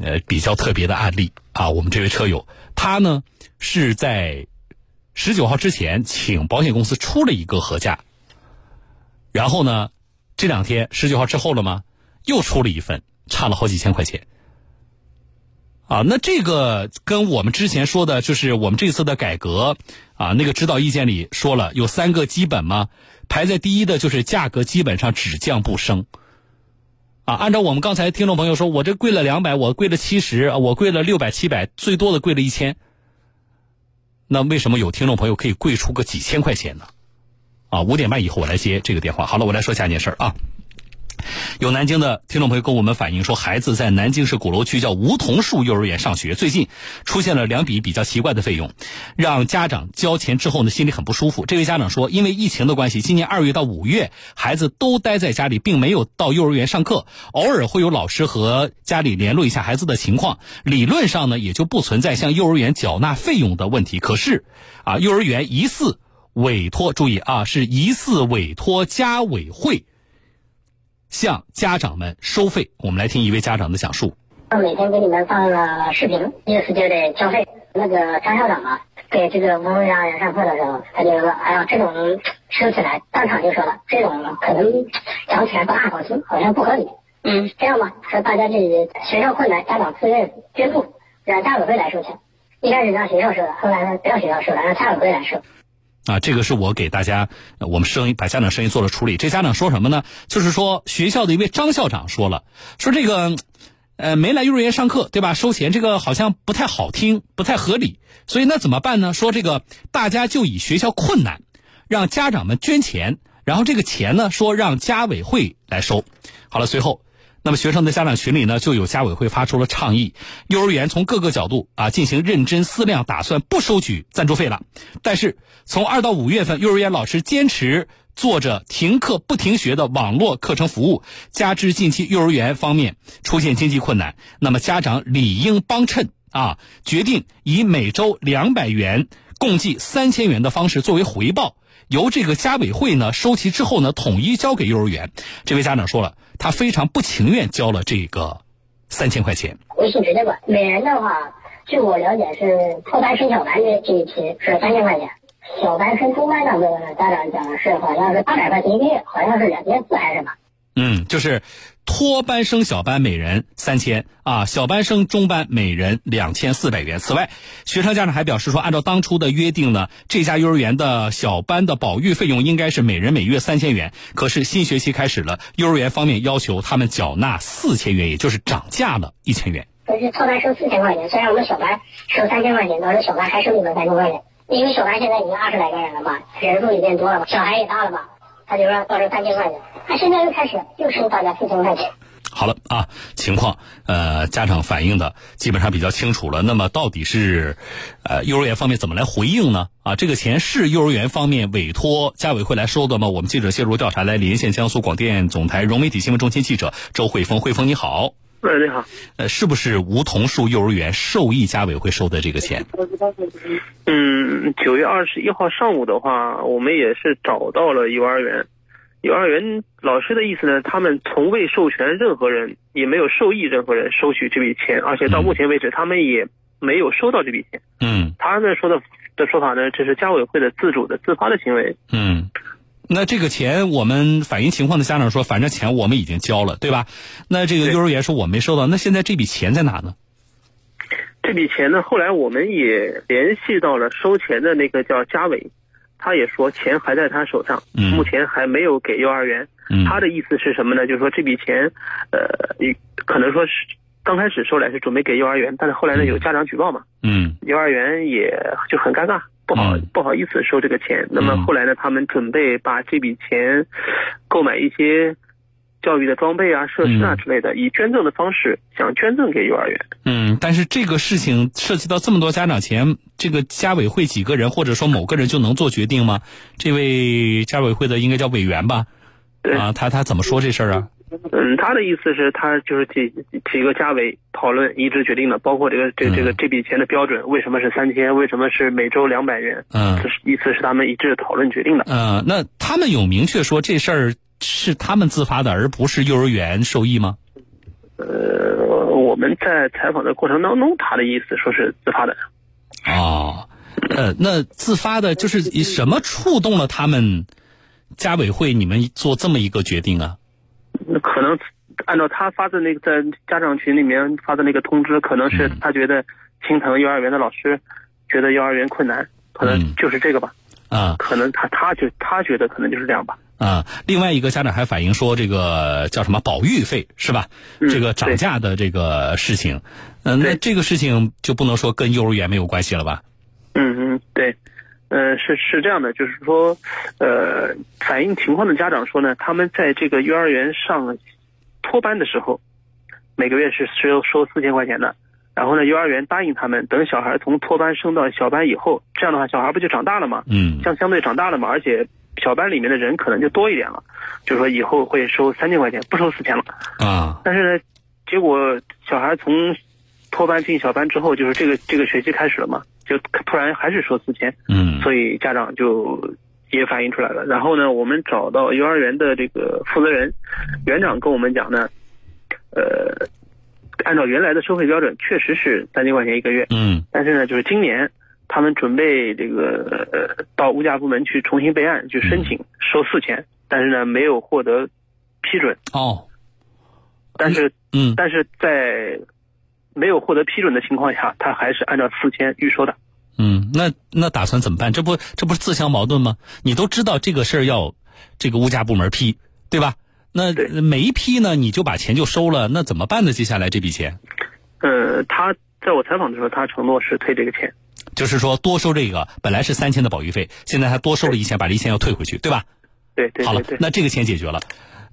呃比较特别的案例啊。我们这位车友，他呢是在十九号之前请保险公司出了一个核价，然后呢这两天十九号之后了吗？又出了一份，差了好几千块钱。啊，那这个跟我们之前说的，就是我们这次的改革啊，那个指导意见里说了有三个基本嘛，排在第一的就是价格基本上只降不升。啊，按照我们刚才听众朋友说，我这贵了两百，我贵了七十，我贵了六百七百，最多的贵了一千。那为什么有听众朋友可以贵出个几千块钱呢？啊，五点半以后我来接这个电话。好了，我来说下一件事啊。有南京的听众朋友跟我们反映说，孩子在南京市鼓楼区叫梧桐树幼儿园上学，最近出现了两笔比较奇怪的费用，让家长交钱之后呢，心里很不舒服。这位家长说，因为疫情的关系，今年二月到五月，孩子都待在家里，并没有到幼儿园上课，偶尔会有老师和家里联络一下孩子的情况，理论上呢，也就不存在向幼儿园缴纳费用的问题。可是，啊，幼儿园疑似委托，注意啊，是疑似委托家委会。向家长们收费，我们来听一位家长的讲述。我每天给你们放了视频，意思就得交费。那个张校长啊，给这个幼儿园上课的时候，他就说：“哎呀，这种收起来，当场就说了，这种可能讲起来不大好听，好像不合理。嗯，这样吧，说大家这学校困难，家长自愿捐助，让家委会来收钱。一开始让学校收的，后来呢不让学校收了，让家委会来收。”啊，这个是我给大家，我们声音把家长声音做了处理。这家长说什么呢？就是说学校的一位张校长说了，说这个，呃，没来幼儿园上课，对吧？收钱这个好像不太好听，不太合理。所以那怎么办呢？说这个大家就以学校困难，让家长们捐钱，然后这个钱呢，说让家委会来收。好了，随后。那么学生的家长群里呢，就有家委会发出了倡议，幼儿园从各个角度啊进行认真思量，打算不收取赞助费了。但是从二到五月份，幼儿园老师坚持做着停课不停学的网络课程服务，加之近期幼儿园方面出现经济困难，那么家长理应帮衬啊，决定以每周两百元，共计三千元的方式作为回报。由这个家委会呢收齐之后呢，统一交给幼儿园。这位家长说了，他非常不情愿交了这个三千块钱。微信直接管，每人的话，据我了解是托班升小班这这一期是三千块钱，小班升中班那个家长讲是好像是八百块钱一个月，好像是两千四还是什么？嗯，就是托班生小班每人三千啊，小班生中班每人两千四百元。此外，学生家长还表示说，按照当初的约定呢，这家幼儿园的小班的保育费用应该是每人每月三千元。可是新学期开始了，幼儿园方面要求他们缴纳四千元，也就是涨价了一千元。可是托班收四千块钱，虽然我们小班收三千块钱，但是小班还收你们三千块钱，因为小班现在已经二十来个人了嘛，人数也变多了嘛，小孩也大了嘛。他就说到时三千块钱，他现在又开始又收大家四千块钱。好了啊，情况呃，家长反映的基本上比较清楚了。那么到底是呃幼儿园方面怎么来回应呢？啊，这个钱是幼儿园方面委托家委会来收的吗？我们记者介入调查来连线江苏广电总台融媒体新闻中心记者周慧峰，慧峰你好。喂，你好。呃，是不是梧桐树幼儿园受益家委会收的这个钱？嗯，九月二十一号上午的话，我们也是找到了幼儿园。幼儿园老师的意思呢，他们从未授权任何人，也没有授意任何人收取这笔钱，而且到目前为止，他们也没有收到这笔钱。嗯。他们说的的说法呢，这是家委会的自主的自发的行为。嗯。那这个钱，我们反映情况的家长说，反正钱我们已经交了，对吧？那这个幼儿园说我没收到，那现在这笔钱在哪呢？这笔钱呢，后来我们也联系到了收钱的那个叫家伟，他也说钱还在他手上，目前还没有给幼儿园。他的意思是什么呢？就是说这笔钱，呃，可能说是刚开始收来是准备给幼儿园，但是后来呢有家长举报嘛，嗯，幼儿园也就很尴尬。不好不好意思收这个钱，那么后来呢？他们准备把这笔钱购买一些教育的装备啊、设施啊之类的，以捐赠的方式想捐赠给幼儿园。嗯，但是这个事情涉及到这么多家长钱，这个家委会几个人或者说某个人就能做决定吗？这位家委会的应该叫委员吧？啊，他他怎么说这事儿啊？嗯，他的意思是，他就是几几个家委讨论一致决定的，包括这个这这个这笔钱的标准，为什么是三千，为什么是每周两百元？嗯，这是意思是他们一致讨论决定的。嗯，那他们有明确说这事儿是他们自发的，而不是幼儿园受益吗？呃，我们们在采访的过程当中，他的意思说是自发的。哦，呃，那自发的，就是以什么触动了他们家委会？你们做这么一个决定啊？那可能按照他发的那个在家长群里面发的那个通知，可能是他觉得青藤幼儿园的老师觉得幼儿园困难，可能就是这个吧。啊，可能他他觉他觉得可能就是这样吧。啊，另外一个家长还反映说，这个叫什么保育费是吧？这个涨价的这个事情，嗯，那这个事情就不能说跟幼儿园没有关系了吧？嗯嗯，对，呃，是是这样的，就是说，呃，反映情况的家长说呢，他们在这个幼儿园上托班的时候，每个月是收收四千块钱的，然后呢，幼儿园答应他们，等小孩从托班升到小班以后，这样的话，小孩不就长大了嘛？嗯，相相对长大了嘛，而且。小班里面的人可能就多一点了，就是说以后会收三千块钱，不收四千了啊。但是呢，结果小孩从托班进小班之后，就是这个这个学期开始了嘛，就突然还是说四千。嗯。所以家长就也反映出来了。然后呢，我们找到幼儿园的这个负责人，园长跟我们讲呢，呃，按照原来的收费标准，确实是三千块钱一个月。嗯。但是呢，就是今年。他们准备这个呃到物价部门去重新备案去申请收四千，但是呢没有获得批准哦。但是嗯，但是在没有获得批准的情况下，他还是按照四千预收的。嗯，那那打算怎么办？这不这不是自相矛盾吗？你都知道这个事儿要这个物价部门批，对吧？那每一批呢，你就把钱就收了，那怎么办呢？接下来这笔钱？呃，他在我采访的时候，他承诺是退这个钱。就是说，多收这个本来是三千的保育费，现在他多收了一千，把这一千要退回去，对吧？对对。好了，那这个钱解决了。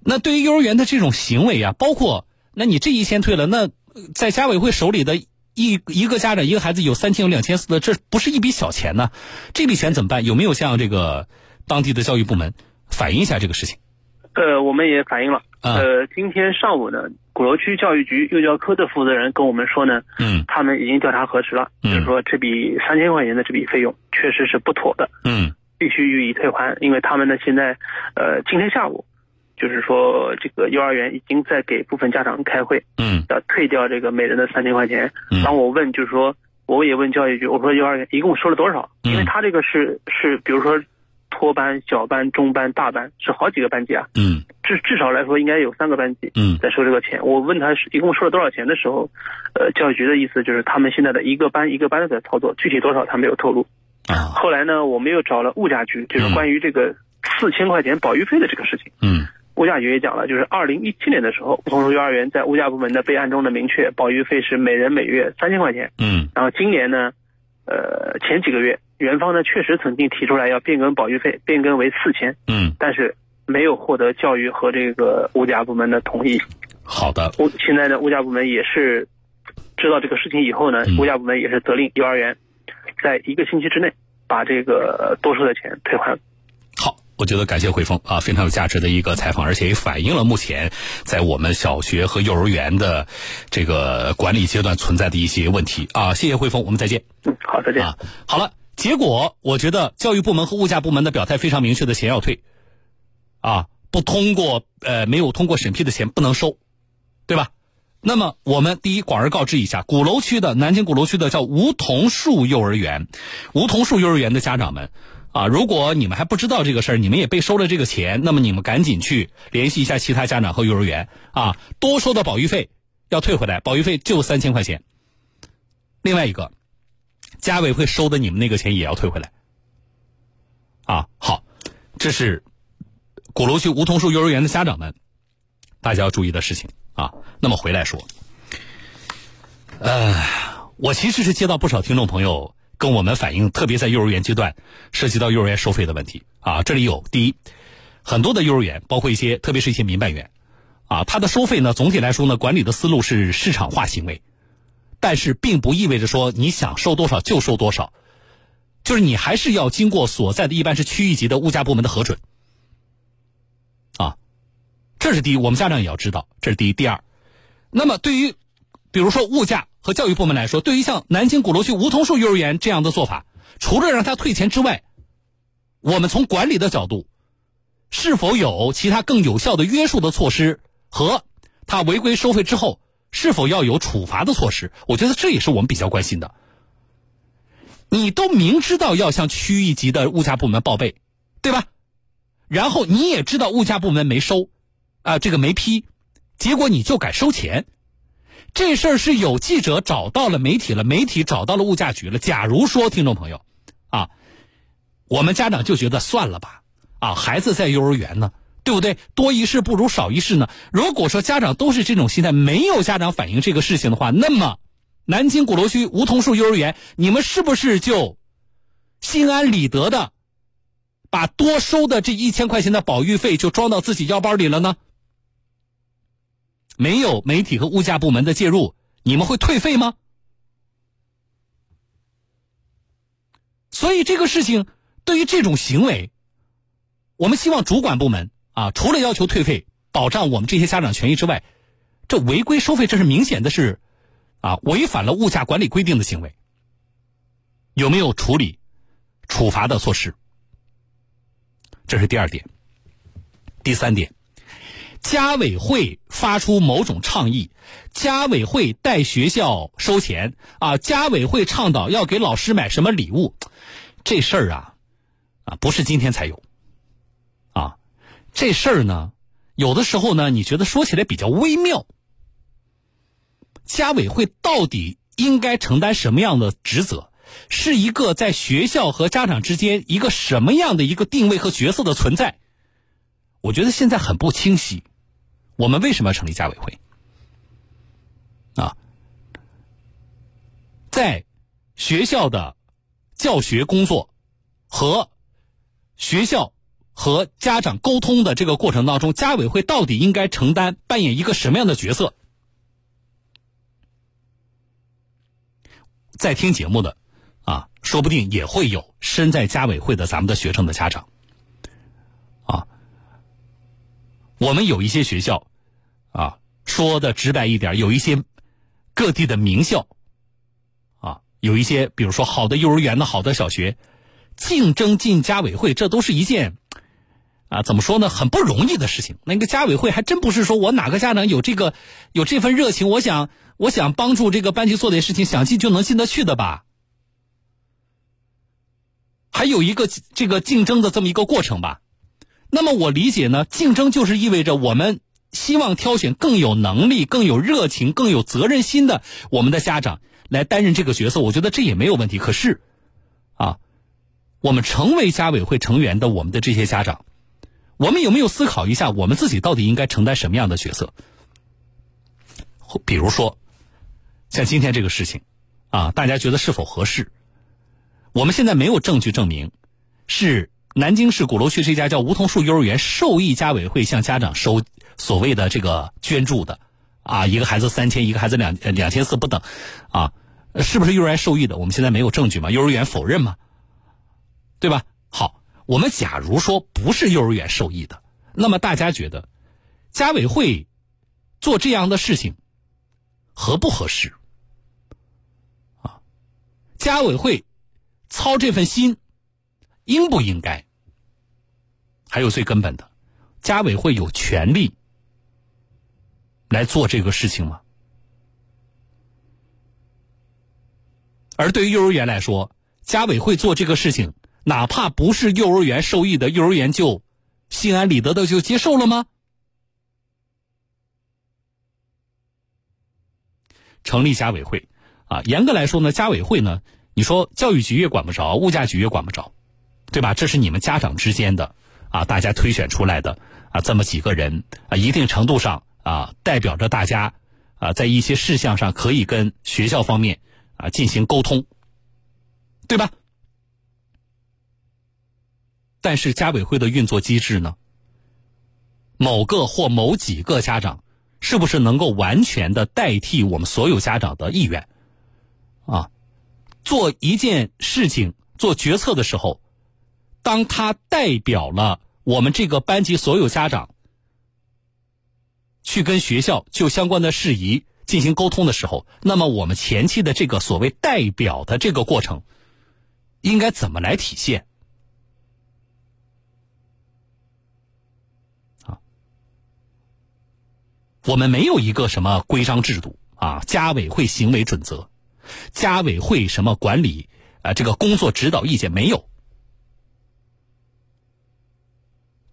那对于幼儿园的这种行为啊，包括那你这一千退了，那在家委会手里的一一个家长一个孩子有三千有两千四的，这不是一笔小钱呢？这笔钱怎么办？有没有向这个当地的教育部门反映一下这个事情？呃，我们也反映了。呃，今天上午呢。鼓楼区教育局幼教科的负责人跟我们说呢，嗯，他们已经调查核实了，就是说这笔三千块钱的这笔费用确实是不妥的，嗯，必须予以退还，因为他们呢现在，呃，今天下午，就是说这个幼儿园已经在给部分家长开会，嗯，要退掉这个每人的三千块钱。当我问就是说，我也问教育局，我说幼儿园一共收了多少？因为他这个是是比如说。托班、小班、中班、大班是好几个班级啊，嗯，至至少来说应该有三个班级，嗯，在收这个钱。我问他是一共收了多少钱的时候，呃，教育局的意思就是他们现在的一个班一个班的在操作，具体多少他没有透露。啊，后来呢，我们又找了物价局，就是关于这个四千块钱保育费的这个事情，嗯，物价局也讲了，就是二零一七年的时候，梧桐树幼儿园在物价部门的备案中的明确，保育费是每人每月三千块钱，嗯，然后今年呢，呃，前几个月。园方呢确实曾经提出来要变更保育费，变更为四千，嗯，但是没有获得教育和这个物价部门的同意。好的，物现在呢，物价部门也是知道这个事情以后呢，物价部门也是责令幼儿园在一个星期之内把这个多收的钱退还。好，我觉得感谢汇丰啊，非常有价值的一个采访，而且也反映了目前在我们小学和幼儿园的这个管理阶段存在的一些问题啊。谢谢汇丰，我们再见。嗯，好，再见。啊，好了。结果，我觉得教育部门和物价部门的表态非常明确的，钱要退，啊，不通过呃没有通过审批的钱不能收，对吧？那么我们第一广而告之一下，鼓楼区的南京鼓楼区的叫梧桐树幼儿园，梧桐树幼儿园的家长们，啊，如果你们还不知道这个事儿，你们也被收了这个钱，那么你们赶紧去联系一下其他家长和幼儿园，啊，多收的保育费要退回来，保育费就三千块钱。另外一个。家委会收的你们那个钱也要退回来，啊，好，这是鼓楼区梧桐树幼儿园的家长们，大家要注意的事情啊。那么回来说，呃，我其实是接到不少听众朋友跟我们反映，特别在幼儿园阶段涉及到幼儿园收费的问题啊。这里有第一，很多的幼儿园，包括一些，特别是一些民办园，啊，它的收费呢，总体来说呢，管理的思路是市场化行为。但是并不意味着说你想收多少就收多少，就是你还是要经过所在的一般是区域级的物价部门的核准，啊，这是第一，我们家长也要知道，这是第一。第二，那么对于比如说物价和教育部门来说，对于像南京鼓楼区梧桐树幼儿园这样的做法，除了让他退钱之外，我们从管理的角度，是否有其他更有效的约束的措施和他违规收费之后？是否要有处罚的措施？我觉得这也是我们比较关心的。你都明知道要向区一级的物价部门报备，对吧？然后你也知道物价部门没收，啊，这个没批，结果你就敢收钱，这事儿是有记者找到了媒体了，媒体找到了物价局了。假如说听众朋友，啊，我们家长就觉得算了吧，啊，孩子在幼儿园呢，对不对？多一事不如少一事呢。如果说家长都是这种心态，没有家长反映这个事情的话，那么。南京鼓楼区梧桐树幼儿园，你们是不是就心安理得的把多收的这一千块钱的保育费就装到自己腰包里了呢？没有媒体和物价部门的介入，你们会退费吗？所以这个事情对于这种行为，我们希望主管部门啊，除了要求退费、保障我们这些家长权益之外，这违规收费，这是明显的是。啊，违反了物价管理规定的行为，有没有处理、处罚的措施？这是第二点。第三点，家委会发出某种倡议，家委会代学校收钱啊，家委会倡导要给老师买什么礼物，这事儿啊，啊不是今天才有，啊，这事儿呢，有的时候呢，你觉得说起来比较微妙。家委会到底应该承担什么样的职责？是一个在学校和家长之间一个什么样的一个定位和角色的存在？我觉得现在很不清晰。我们为什么要成立家委会？啊，在学校的教学工作和学校和家长沟通的这个过程当中，家委会到底应该承担扮演一个什么样的角色？在听节目的，啊，说不定也会有身在家委会的咱们的学生的家长，啊，我们有一些学校，啊，说的直白一点，有一些各地的名校，啊，有一些比如说好的幼儿园的好的小学，竞争进家委会，这都是一件，啊，怎么说呢，很不容易的事情。那个家委会还真不是说我哪个家长有这个有这份热情，我想。我想帮助这个班级做点事情，想进就能进得去的吧？还有一个这个竞争的这么一个过程吧。那么我理解呢，竞争就是意味着我们希望挑选更有能力、更有热情、更有责任心的我们的家长来担任这个角色。我觉得这也没有问题。可是，啊，我们成为家委会成员的我们的这些家长，我们有没有思考一下，我们自己到底应该承担什么样的角色？比如说。像今天这个事情，啊，大家觉得是否合适？我们现在没有证据证明是南京市鼓楼区这家叫梧桐树幼儿园受益家委会向家长收所谓的这个捐助的，啊，一个孩子三千，一个孩子两两千四不等，啊，是不是幼儿园受益的？我们现在没有证据嘛？幼儿园否认嘛？对吧？好，我们假如说不是幼儿园受益的，那么大家觉得家委会做这样的事情合不合适？啊家委会操这份心，应不应该？还有最根本的，家委会有权利来做这个事情吗？而对于幼儿园来说，家委会做这个事情，哪怕不是幼儿园受益的，幼儿园就心安理得的就接受了吗？成立家委会。啊，严格来说呢，家委会呢，你说教育局也管不着，物价局也管不着，对吧？这是你们家长之间的啊，大家推选出来的啊，这么几个人啊，一定程度上啊，代表着大家啊，在一些事项上可以跟学校方面啊进行沟通，对吧？但是家委会的运作机制呢，某个或某几个家长是不是能够完全的代替我们所有家长的意愿？啊，做一件事情、做决策的时候，当他代表了我们这个班级所有家长去跟学校就相关的事宜进行沟通的时候，那么我们前期的这个所谓代表的这个过程，应该怎么来体现？啊，我们没有一个什么规章制度啊家委会行为准则、家委会什么管理啊这个工作指导意见没有。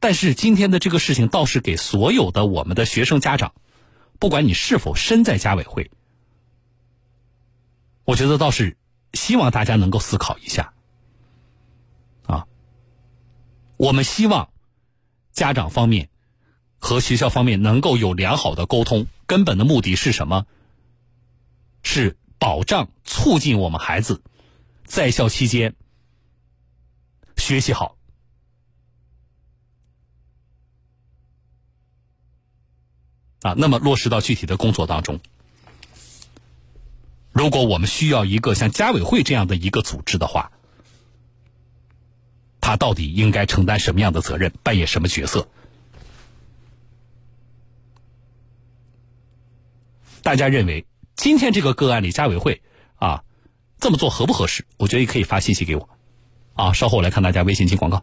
但是今天的这个事情倒是给所有的我们的学生家长，不管你是否身在家委会，我觉得倒是希望大家能够思考一下。啊，我们希望家长方面和学校方面能够有良好的沟通，根本的目的是什么？是保障、促进我们孩子在校期间学习好。啊，那么落实到具体的工作当中，如果我们需要一个像家委会这样的一个组织的话，他到底应该承担什么样的责任，扮演什么角色？大家认为今天这个个案里，家委会啊这么做合不合适？我觉得也可以发信息给我，啊，稍后来看大家微信进广告。